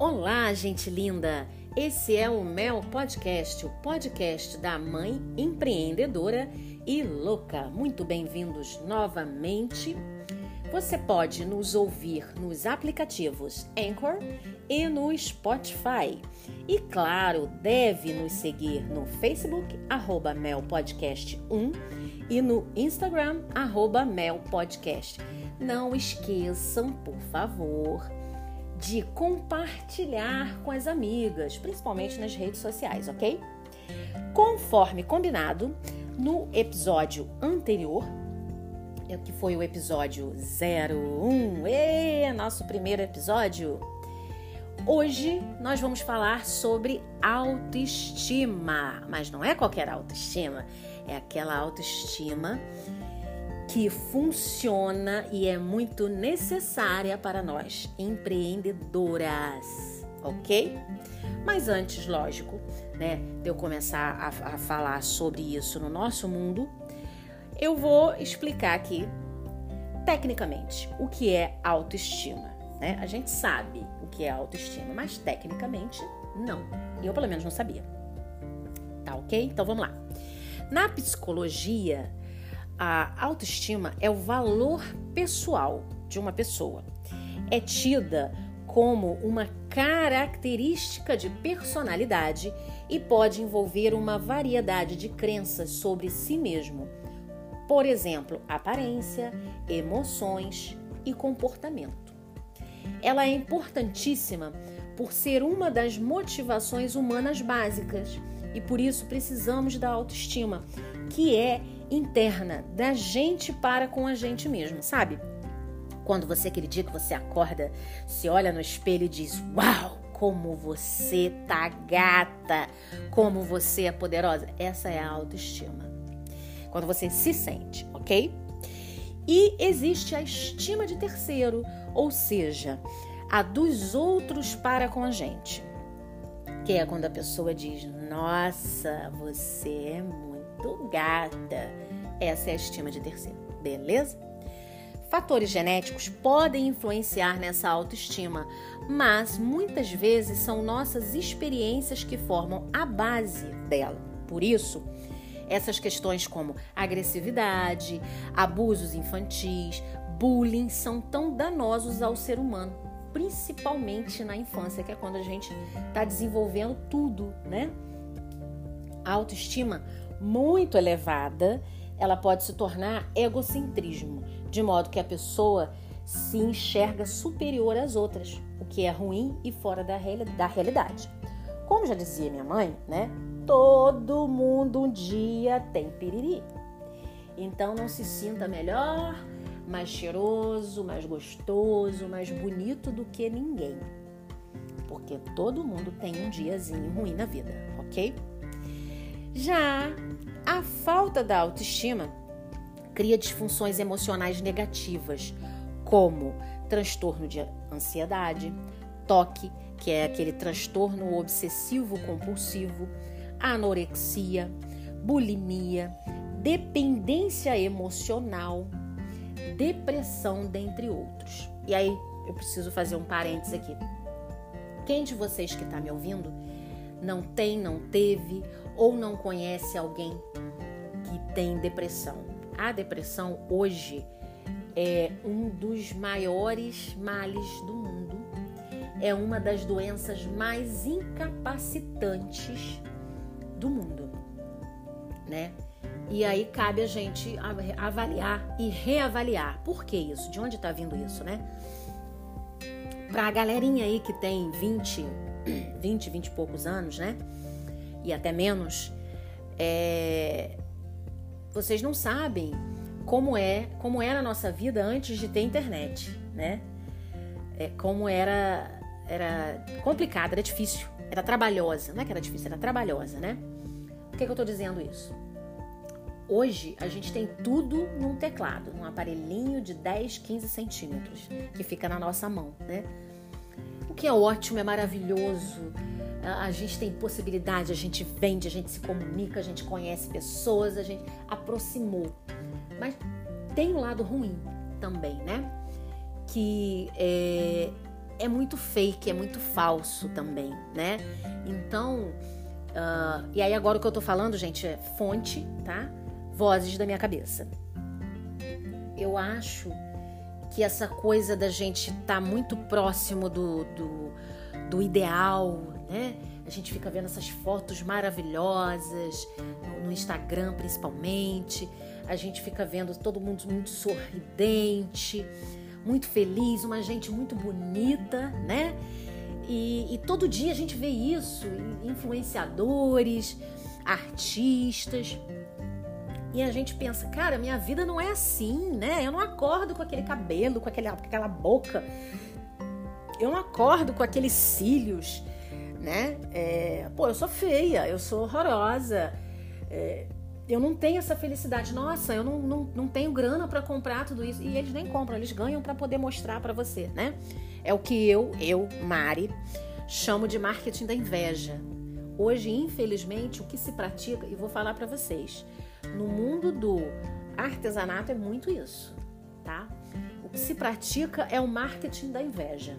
Olá, gente linda! Esse é o Mel Podcast, o podcast da mãe empreendedora e louca. Muito bem-vindos novamente. Você pode nos ouvir nos aplicativos Anchor e no Spotify. E claro, deve nos seguir no Facebook, arroba melpodcast1 e no Instagram, arroba melpodcast. Não esqueçam, por favor, de compartilhar com as amigas, principalmente nas redes sociais, ok? Conforme combinado, no episódio anterior, é que foi o episódio 01, e nosso primeiro episódio. Hoje nós vamos falar sobre autoestima, mas não é qualquer autoestima, é aquela autoestima que funciona e é muito necessária para nós empreendedoras, ok? Mas antes, lógico, né, de eu começar a, a falar sobre isso no nosso mundo, eu vou explicar aqui tecnicamente o que é autoestima. Né? A gente sabe o que é autoestima, mas tecnicamente não. Eu pelo menos não sabia. Tá ok? Então vamos lá. Na psicologia, a autoestima é o valor pessoal de uma pessoa. É tida como uma característica de personalidade e pode envolver uma variedade de crenças sobre si mesmo. Por exemplo, aparência, emoções e comportamento. Ela é importantíssima por ser uma das motivações humanas básicas e por isso precisamos da autoestima, que é interna da gente para com a gente mesmo, sabe? Quando você, aquele dia que você acorda, se olha no espelho e diz: Uau, como você tá gata, como você é poderosa. Essa é a autoestima. Quando você se sente, ok? E existe a estima de terceiro, ou seja, a dos outros para com a gente. Que é quando a pessoa diz: Nossa, você é muito gata. Essa é a estima de terceiro, beleza? Fatores genéticos podem influenciar nessa autoestima, mas muitas vezes são nossas experiências que formam a base dela. Por isso, essas questões como agressividade, abusos infantis, bullying são tão danosos ao ser humano, principalmente na infância, que é quando a gente está desenvolvendo tudo, né? A autoestima muito elevada, ela pode se tornar egocentrismo, de modo que a pessoa se enxerga superior às outras, o que é ruim e fora da, da realidade. Como já dizia minha mãe, né? Todo mundo um dia tem piriri. Então não se sinta melhor, mais cheiroso, mais gostoso, mais bonito do que ninguém. Porque todo mundo tem um diazinho ruim na vida, ok? Já a falta da autoestima cria disfunções emocionais negativas, como transtorno de ansiedade, toque, que é aquele transtorno obsessivo compulsivo, anorexia, bulimia, dependência emocional, depressão, dentre outros. E aí eu preciso fazer um parênteses aqui. Quem de vocês que está me ouvindo não tem, não teve ou não conhece alguém que tem depressão. A depressão hoje é um dos maiores males do mundo. É uma das doenças mais incapacitantes do mundo, né? E aí cabe a gente avaliar e reavaliar. Por que isso? De onde está vindo isso, né? Para a galerinha aí que tem 20, 20, 20 e poucos anos, né? E até menos, é... vocês não sabem como é, como era a nossa vida antes de ter internet, né? É, como era, era complicada, era difícil, era trabalhosa. Não é que era difícil, era trabalhosa, né? Por que, que eu tô dizendo isso? Hoje a gente tem tudo num teclado, num aparelhinho de 10, 15 centímetros que fica na nossa mão, né? que é ótimo, é maravilhoso. A gente tem possibilidade, a gente vende, a gente se comunica, a gente conhece pessoas, a gente aproximou. Mas tem um lado ruim também, né? Que é, é muito fake, é muito falso também, né? Então, uh, e aí agora o que eu tô falando, gente, é fonte, tá? Vozes da minha cabeça. Eu acho que essa coisa da gente estar tá muito próximo do, do, do ideal, né? A gente fica vendo essas fotos maravilhosas no Instagram, principalmente. A gente fica vendo todo mundo muito sorridente, muito feliz, uma gente muito bonita, né? E, e todo dia a gente vê isso, influenciadores, artistas. E a gente pensa, cara, minha vida não é assim, né? Eu não acordo com aquele cabelo, com, aquele, com aquela boca. Eu não acordo com aqueles cílios né? É, pô, eu sou feia, eu sou horrorosa, é, eu não tenho essa felicidade. Nossa, eu não, não, não tenho grana para comprar tudo isso. E eles nem compram, eles ganham para poder mostrar para você, né? É o que eu, eu, Mari, chamo de marketing da inveja. Hoje, infelizmente, o que se pratica, e vou falar para vocês, no mundo do artesanato é muito isso, tá? O que se pratica é o marketing da inveja.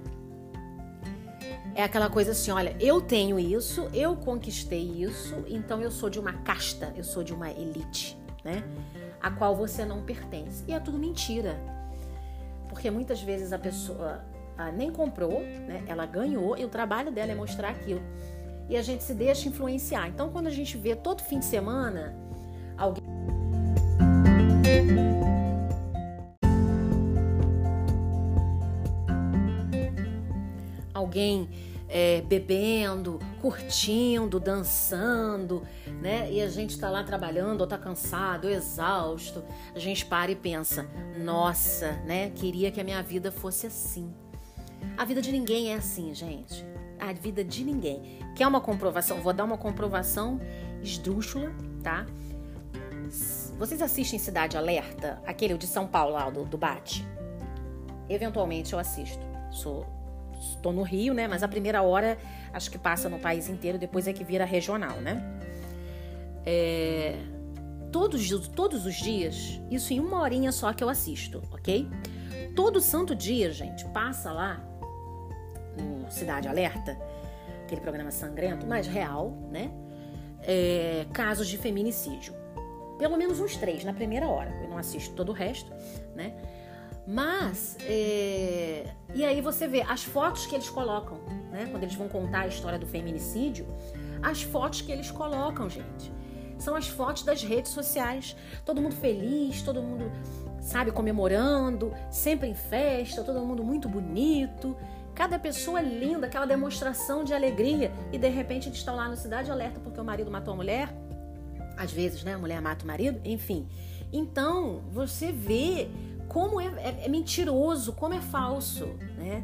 É aquela coisa assim, olha, eu tenho isso, eu conquistei isso, então eu sou de uma casta, eu sou de uma elite, né? A qual você não pertence. E é tudo mentira. Porque muitas vezes a pessoa ah, nem comprou, né? Ela ganhou e o trabalho dela é mostrar aquilo. E a gente se deixa influenciar. Então, quando a gente vê todo fim de semana alguém alguém é, bebendo, curtindo, dançando, né? E a gente está lá trabalhando, ou tá cansado, exausto. A gente para e pensa: nossa, né? Queria que a minha vida fosse assim. A vida de ninguém é assim, gente. A vida de ninguém. Quer uma comprovação? Vou dar uma comprovação esdrúxula, tá? Vocês assistem Cidade Alerta? Aquele de São Paulo lá, do, do Bate? Eventualmente eu assisto. Sou estou no Rio, né? Mas a primeira hora acho que passa no país inteiro, depois é que vira regional, né? É, todos, todos os dias, isso em uma horinha só que eu assisto, ok? Todo santo dia, gente, passa lá no Cidade Alerta, aquele programa sangrento, mas real, né? É, casos de feminicídio. Pelo menos uns três na primeira hora. Eu não assisto todo o resto, né? Mas, é... e aí você vê as fotos que eles colocam, né? Quando eles vão contar a história do feminicídio, as fotos que eles colocam, gente, são as fotos das redes sociais. Todo mundo feliz, todo mundo, sabe, comemorando, sempre em festa, todo mundo muito bonito. Cada pessoa linda, aquela demonstração de alegria. E de repente eles estão lá no Cidade Alerta porque o marido matou a mulher. Às vezes, né? A mulher mata o marido, enfim. Então, você vê como é, é, é mentiroso, como é falso, né?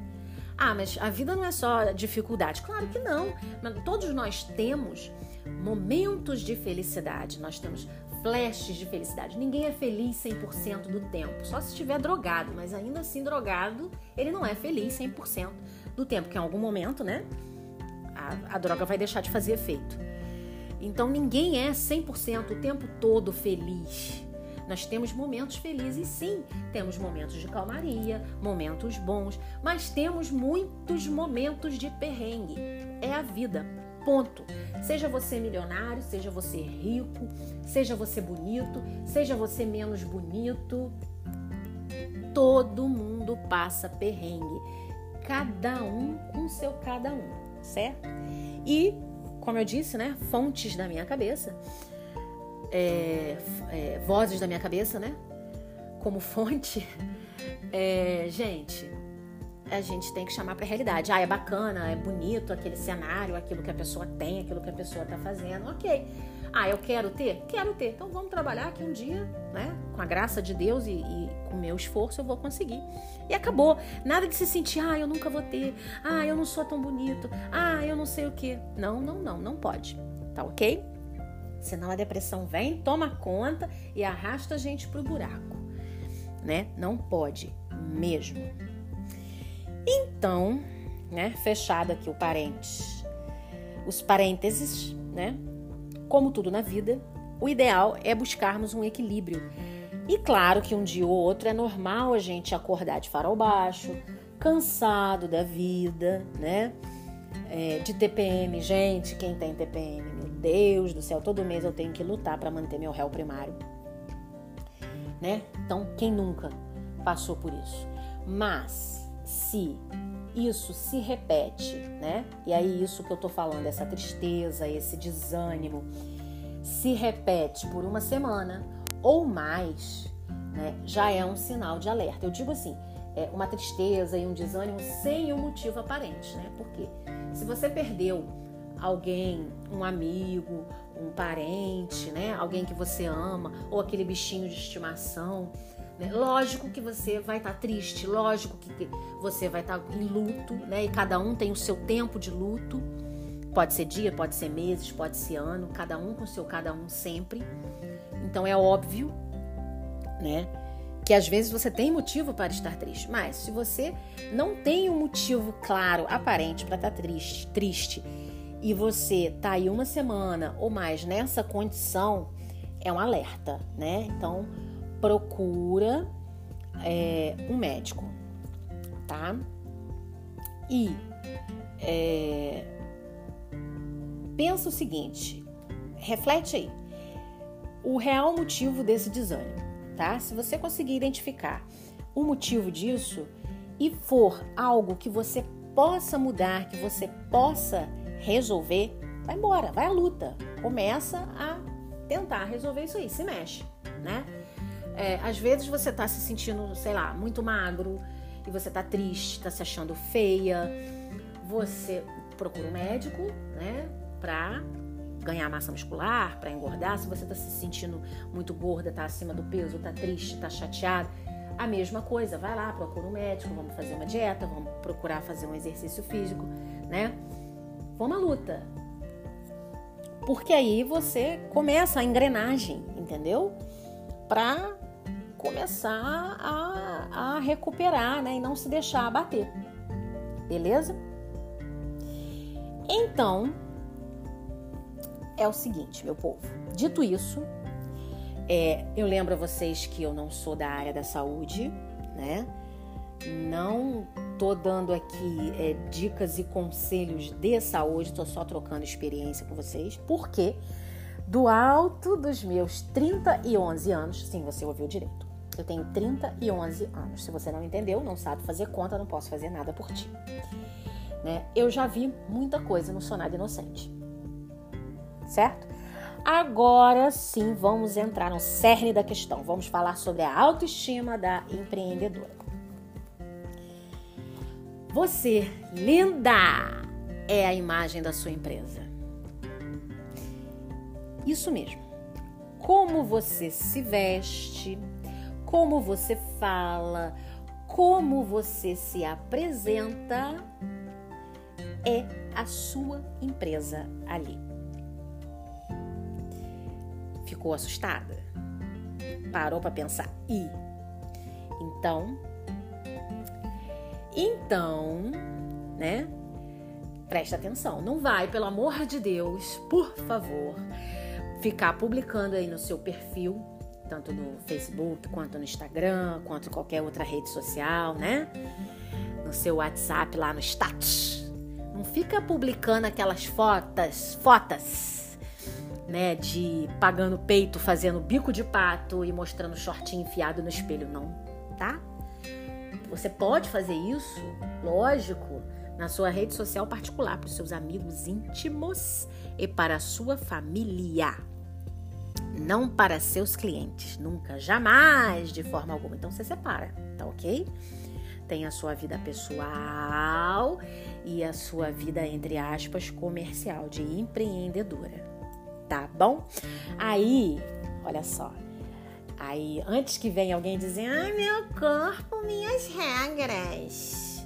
Ah, mas a vida não é só dificuldade. Claro que não. Mas todos nós temos momentos de felicidade. Nós temos flashes de felicidade. Ninguém é feliz 100% do tempo. Só se estiver drogado. Mas ainda assim, drogado, ele não é feliz 100% do tempo. Que em algum momento, né? A, a droga vai deixar de fazer efeito. Então, ninguém é 100% o tempo todo feliz. Nós temos momentos felizes, sim, temos momentos de calmaria, momentos bons, mas temos muitos momentos de perrengue. É a vida. Ponto. Seja você milionário, seja você rico, seja você bonito, seja você menos bonito, todo mundo passa perrengue. Cada um com seu cada um, certo? E, como eu disse, né, fontes da minha cabeça, é, é, vozes da minha cabeça, né? Como fonte. É, gente, a gente tem que chamar para realidade. Ah, é bacana, é bonito aquele cenário, aquilo que a pessoa tem, aquilo que a pessoa está fazendo. Ok. Ah, eu quero ter? Quero ter. Então vamos trabalhar que um dia, né? Com a graça de Deus e, e com o meu esforço eu vou conseguir. E acabou. Nada de se sentir, ah, eu nunca vou ter. Ah, eu não sou tão bonito. Ah, eu não sei o que. Não, não, não, não pode. Tá ok? Senão a depressão vem, toma conta e arrasta a gente pro buraco, né? Não pode mesmo. Então, né, fechado aqui o parênteses. Os parênteses, né? Como tudo na vida, o ideal é buscarmos um equilíbrio. E claro que um dia ou outro é normal a gente acordar de farol baixo, cansado da vida, né? É, de TPM, gente, quem tem TPM, Deus do céu, todo mês eu tenho que lutar para manter meu réu primário, né? Então, quem nunca passou por isso? Mas se isso se repete, né? E aí isso que eu tô falando, essa tristeza, esse desânimo, se repete por uma semana ou mais, né? Já é um sinal de alerta. Eu digo assim, é uma tristeza e um desânimo sem um motivo aparente, né? Porque se você perdeu alguém, um amigo, um parente, né? Alguém que você ama ou aquele bichinho de estimação, né? Lógico que você vai estar tá triste, lógico que você vai estar tá em luto, né? E cada um tem o seu tempo de luto. Pode ser dia, pode ser meses, pode ser ano, cada um com seu cada um sempre. Então é óbvio, né? Que às vezes você tem motivo para estar triste, mas se você não tem um motivo claro, aparente para estar tá triste, triste, e você tá aí uma semana ou mais nessa condição, é um alerta, né? Então procura é, um médico, tá? E é, pensa o seguinte, reflete aí, o real motivo desse desânimo, tá? Se você conseguir identificar o motivo disso e for algo que você possa mudar, que você possa resolver, vai embora, vai à luta, começa a tentar resolver isso aí, se mexe, né? É, às vezes você tá se sentindo, sei lá, muito magro e você tá triste, tá se achando feia. Você procura um médico, né, pra ganhar massa muscular, para engordar. Se você tá se sentindo muito gorda, tá acima do peso, tá triste, tá chateado, a mesma coisa, vai lá, procura um médico, vamos fazer uma dieta, vamos procurar fazer um exercício físico, né? Vamos à luta. Porque aí você começa a engrenagem, entendeu? Para começar a, a recuperar, né? E não se deixar abater. Beleza? Então, é o seguinte, meu povo. Dito isso, é, eu lembro a vocês que eu não sou da área da saúde, né? Não tô dando aqui é, dicas e conselhos de saúde, tô só trocando experiência com vocês, porque do alto dos meus 30 e 11 anos, sim, você ouviu direito, eu tenho 30 e 11 anos. Se você não entendeu, não sabe fazer conta, não posso fazer nada por ti. Né? Eu já vi muita coisa no Sonado Inocente. Certo? Agora sim, vamos entrar no cerne da questão. Vamos falar sobre a autoestima da empreendedora. Você, linda, é a imagem da sua empresa. Isso mesmo. Como você se veste, como você fala, como você se apresenta, é a sua empresa ali. Ficou assustada? Parou para pensar? E então, então, né? Presta atenção, não vai, pelo amor de Deus, por favor, ficar publicando aí no seu perfil tanto no Facebook, quanto no Instagram, quanto em qualquer outra rede social, né? No seu WhatsApp, lá no status. Não fica publicando aquelas fotos, fotos, né? De pagando peito, fazendo bico de pato e mostrando shortinho enfiado no espelho, não, tá? Você pode fazer isso, lógico, na sua rede social particular, para os seus amigos íntimos e para a sua família não para seus clientes, nunca, jamais, de forma alguma. Então você separa, tá ok? Tem a sua vida pessoal e a sua vida, entre aspas, comercial, de empreendedora, tá bom? Aí, olha só. Aí, antes que venha alguém dizer, ai, meu corpo, minhas regras.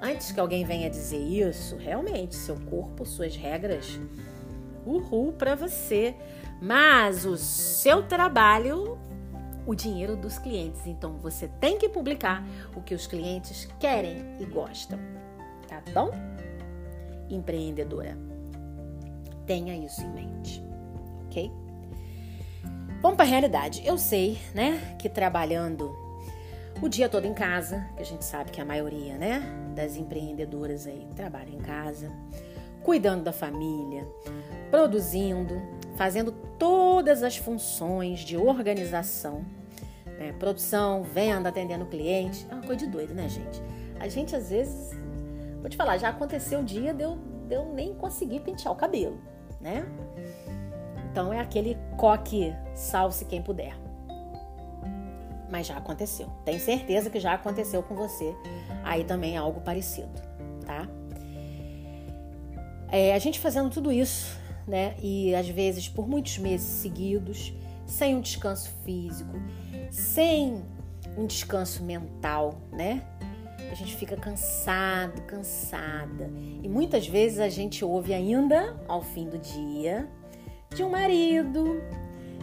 Antes que alguém venha dizer isso, realmente, seu corpo, suas regras, uhul para você mas o seu trabalho, o dinheiro dos clientes. Então você tem que publicar o que os clientes querem e gostam. Tá bom? Empreendedora. Tenha isso em mente. OK? Vamos para a realidade. Eu sei, né, que trabalhando o dia todo em casa, que a gente sabe que a maioria, né, das empreendedoras aí trabalha em casa, cuidando da família, produzindo, fazendo todas as funções de organização, né, produção, venda, atendendo cliente. É uma coisa de doido, né, gente? A gente às vezes, vou te falar, já aconteceu o dia de eu, de eu nem conseguir pentear o cabelo, né? Então é aquele coque, salve-se quem puder mas já aconteceu. Tenho certeza que já aconteceu com você aí também algo parecido, tá? É, a gente fazendo tudo isso, né? E às vezes por muitos meses seguidos, sem um descanso físico, sem um descanso mental, né? A gente fica cansado, cansada. E muitas vezes a gente ouve ainda, ao fim do dia, de um marido,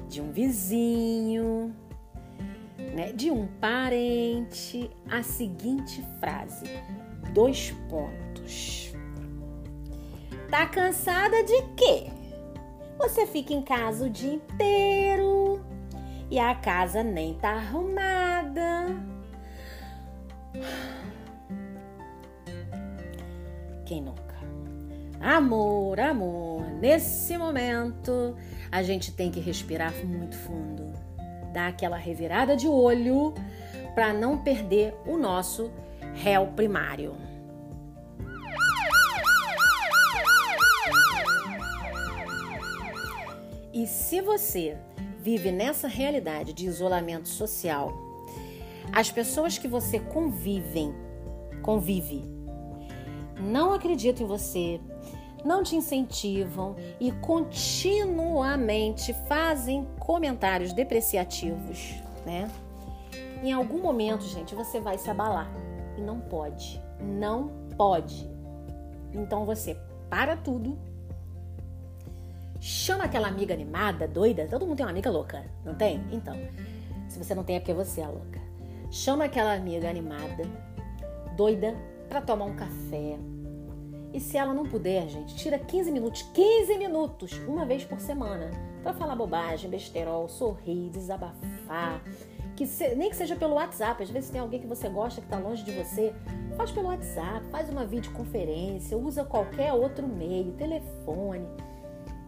de um vizinho, né, de um parente a seguinte frase: dois pontos. Tá cansada de quê? Você fica em casa o dia inteiro e a casa nem tá arrumada. Quem nunca? Amor, amor, nesse momento a gente tem que respirar muito fundo dar aquela revirada de olho para não perder o nosso réu primário. E se você vive nessa realidade de isolamento social, as pessoas que você convivem, convive, não acreditam em você, não te incentivam e continuamente fazem comentários depreciativos, né? Em algum momento, gente, você vai se abalar e não pode, não pode. Então você para tudo, chama aquela amiga animada, doida. Todo mundo tem uma amiga louca, não tem? Então, se você não tem é porque você é louca. Chama aquela amiga animada, doida, para tomar um café, e se ela não puder, gente, tira 15 minutos, 15 minutos, uma vez por semana, para falar bobagem, besterol, sorrir, desabafar. Que se, nem que seja pelo WhatsApp, às vezes tem alguém que você gosta que está longe de você, faz pelo WhatsApp, faz uma videoconferência, usa qualquer outro meio, telefone.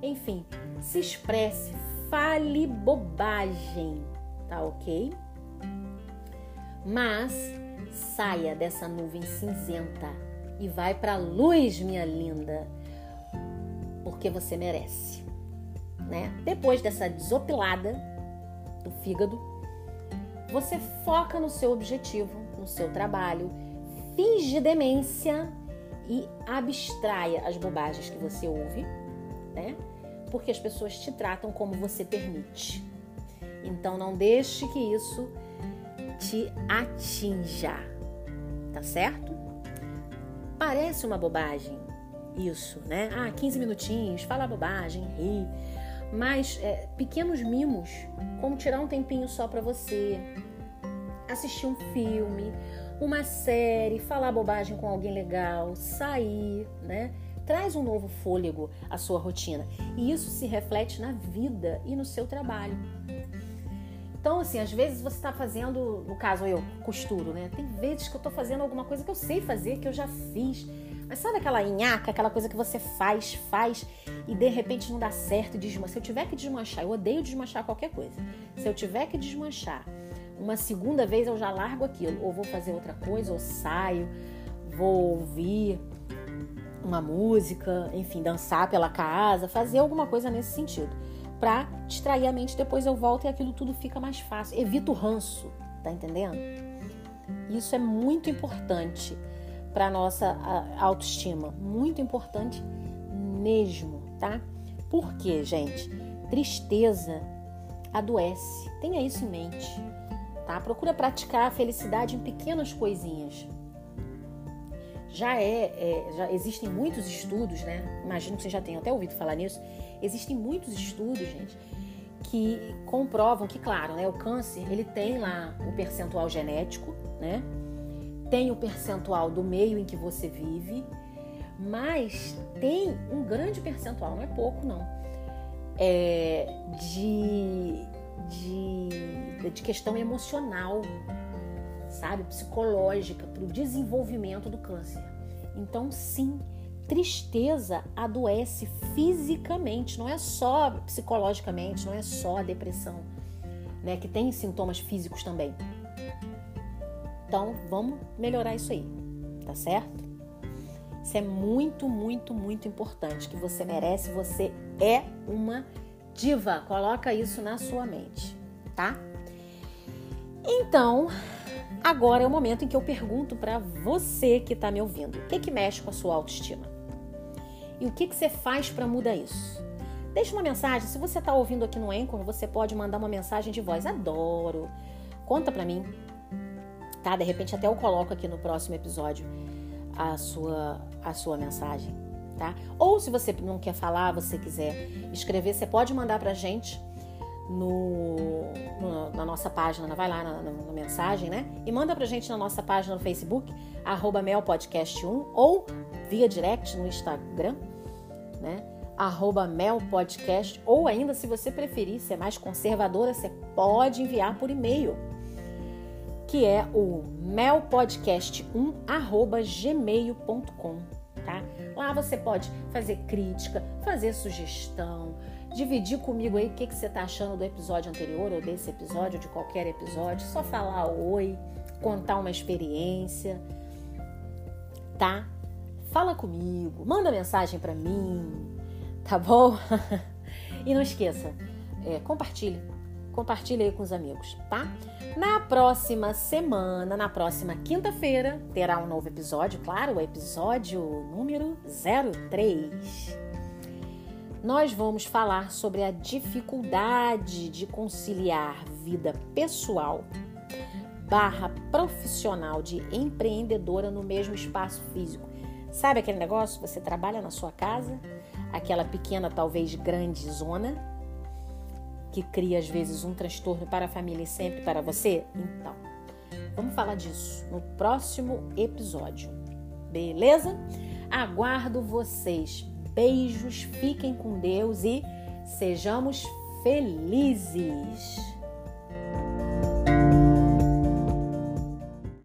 Enfim, se expresse, fale bobagem, tá ok? Mas saia dessa nuvem cinzenta e vai para a luz, minha linda, porque você merece, né? Depois dessa desopilada do fígado, você foca no seu objetivo, no seu trabalho, finge demência e abstraia as bobagens que você ouve, né? Porque as pessoas te tratam como você permite. Então não deixe que isso te atinja, tá certo? Parece uma bobagem isso, né? Ah, 15 minutinhos, falar bobagem, rir. Mas é, pequenos mimos, como tirar um tempinho só para você, assistir um filme, uma série, falar bobagem com alguém legal, sair, né? Traz um novo fôlego à sua rotina. E isso se reflete na vida e no seu trabalho. Então, assim, às vezes você está fazendo, no caso eu costuro, né? Tem vezes que eu estou fazendo alguma coisa que eu sei fazer, que eu já fiz. Mas sabe aquela nhaca, aquela coisa que você faz, faz e de repente não dá certo desmancha? Se eu tiver que desmanchar, eu odeio desmanchar qualquer coisa. Se eu tiver que desmanchar uma segunda vez, eu já largo aquilo. Ou vou fazer outra coisa, ou saio, vou ouvir uma música, enfim, dançar pela casa, fazer alguma coisa nesse sentido para distrair a mente. Depois eu volto e aquilo tudo fica mais fácil. Evita o ranço, tá entendendo? Isso é muito importante para nossa autoestima, muito importante mesmo, tá? Porque, gente, tristeza adoece. Tenha isso em mente, tá? Procura praticar a felicidade em pequenas coisinhas. Já é, é já existem muitos estudos, né? Imagino que você já tenha até ouvido falar nisso Existem muitos estudos, gente, que comprovam que, claro, né, o câncer ele tem lá o percentual genético, né? Tem o percentual do meio em que você vive, mas tem um grande percentual, não é pouco não, é, de, de, de questão emocional. sabe, psicológica para o desenvolvimento do câncer. Então, sim, tristeza adoece fisicamente, não é só psicologicamente, não é só a depressão, né, que tem sintomas físicos também. Então, vamos melhorar isso aí, tá certo? Isso é muito, muito, muito importante, que você merece, você é uma diva. Coloca isso na sua mente, tá? Então, agora é o momento em que eu pergunto para você que está me ouvindo: o que, que mexe com a sua autoestima? E o que, que você faz para mudar isso? Deixa uma mensagem. Se você está ouvindo aqui no Anchor, você pode mandar uma mensagem de voz. Adoro. Conta para mim. Tá? De repente até eu coloco aqui no próximo episódio a sua, a sua mensagem. Tá? Ou se você não quer falar, você quiser escrever, você pode mandar pra gente no, no, na nossa página, vai lá na, na, na, mensagem, né? E manda pra gente na nossa página no Facebook, arroba melpodcast1, ou via direct no Instagram, né? Arroba melpodcast, ou ainda, se você preferir ser mais conservadora, você pode enviar por e-mail, que é o melpodcast1, arroba gmail.com, tá? Lá você pode fazer crítica, fazer sugestão, dividir comigo aí o que, que você está achando do episódio anterior ou desse episódio, ou de qualquer episódio, só falar oi, contar uma experiência, tá? Fala comigo, manda mensagem para mim, tá bom? e não esqueça, é, compartilhe, compartilhe aí com os amigos, tá? Na próxima semana, na próxima quinta-feira, terá um novo episódio, claro, o episódio número 03 nós vamos falar sobre a dificuldade de conciliar vida pessoal barra profissional de empreendedora no mesmo espaço físico. Sabe aquele negócio? Você trabalha na sua casa, aquela pequena, talvez grande zona, que cria às vezes um transtorno para a família e sempre para você? Então, vamos falar disso no próximo episódio. Beleza? Aguardo vocês. Beijos, fiquem com Deus e sejamos felizes.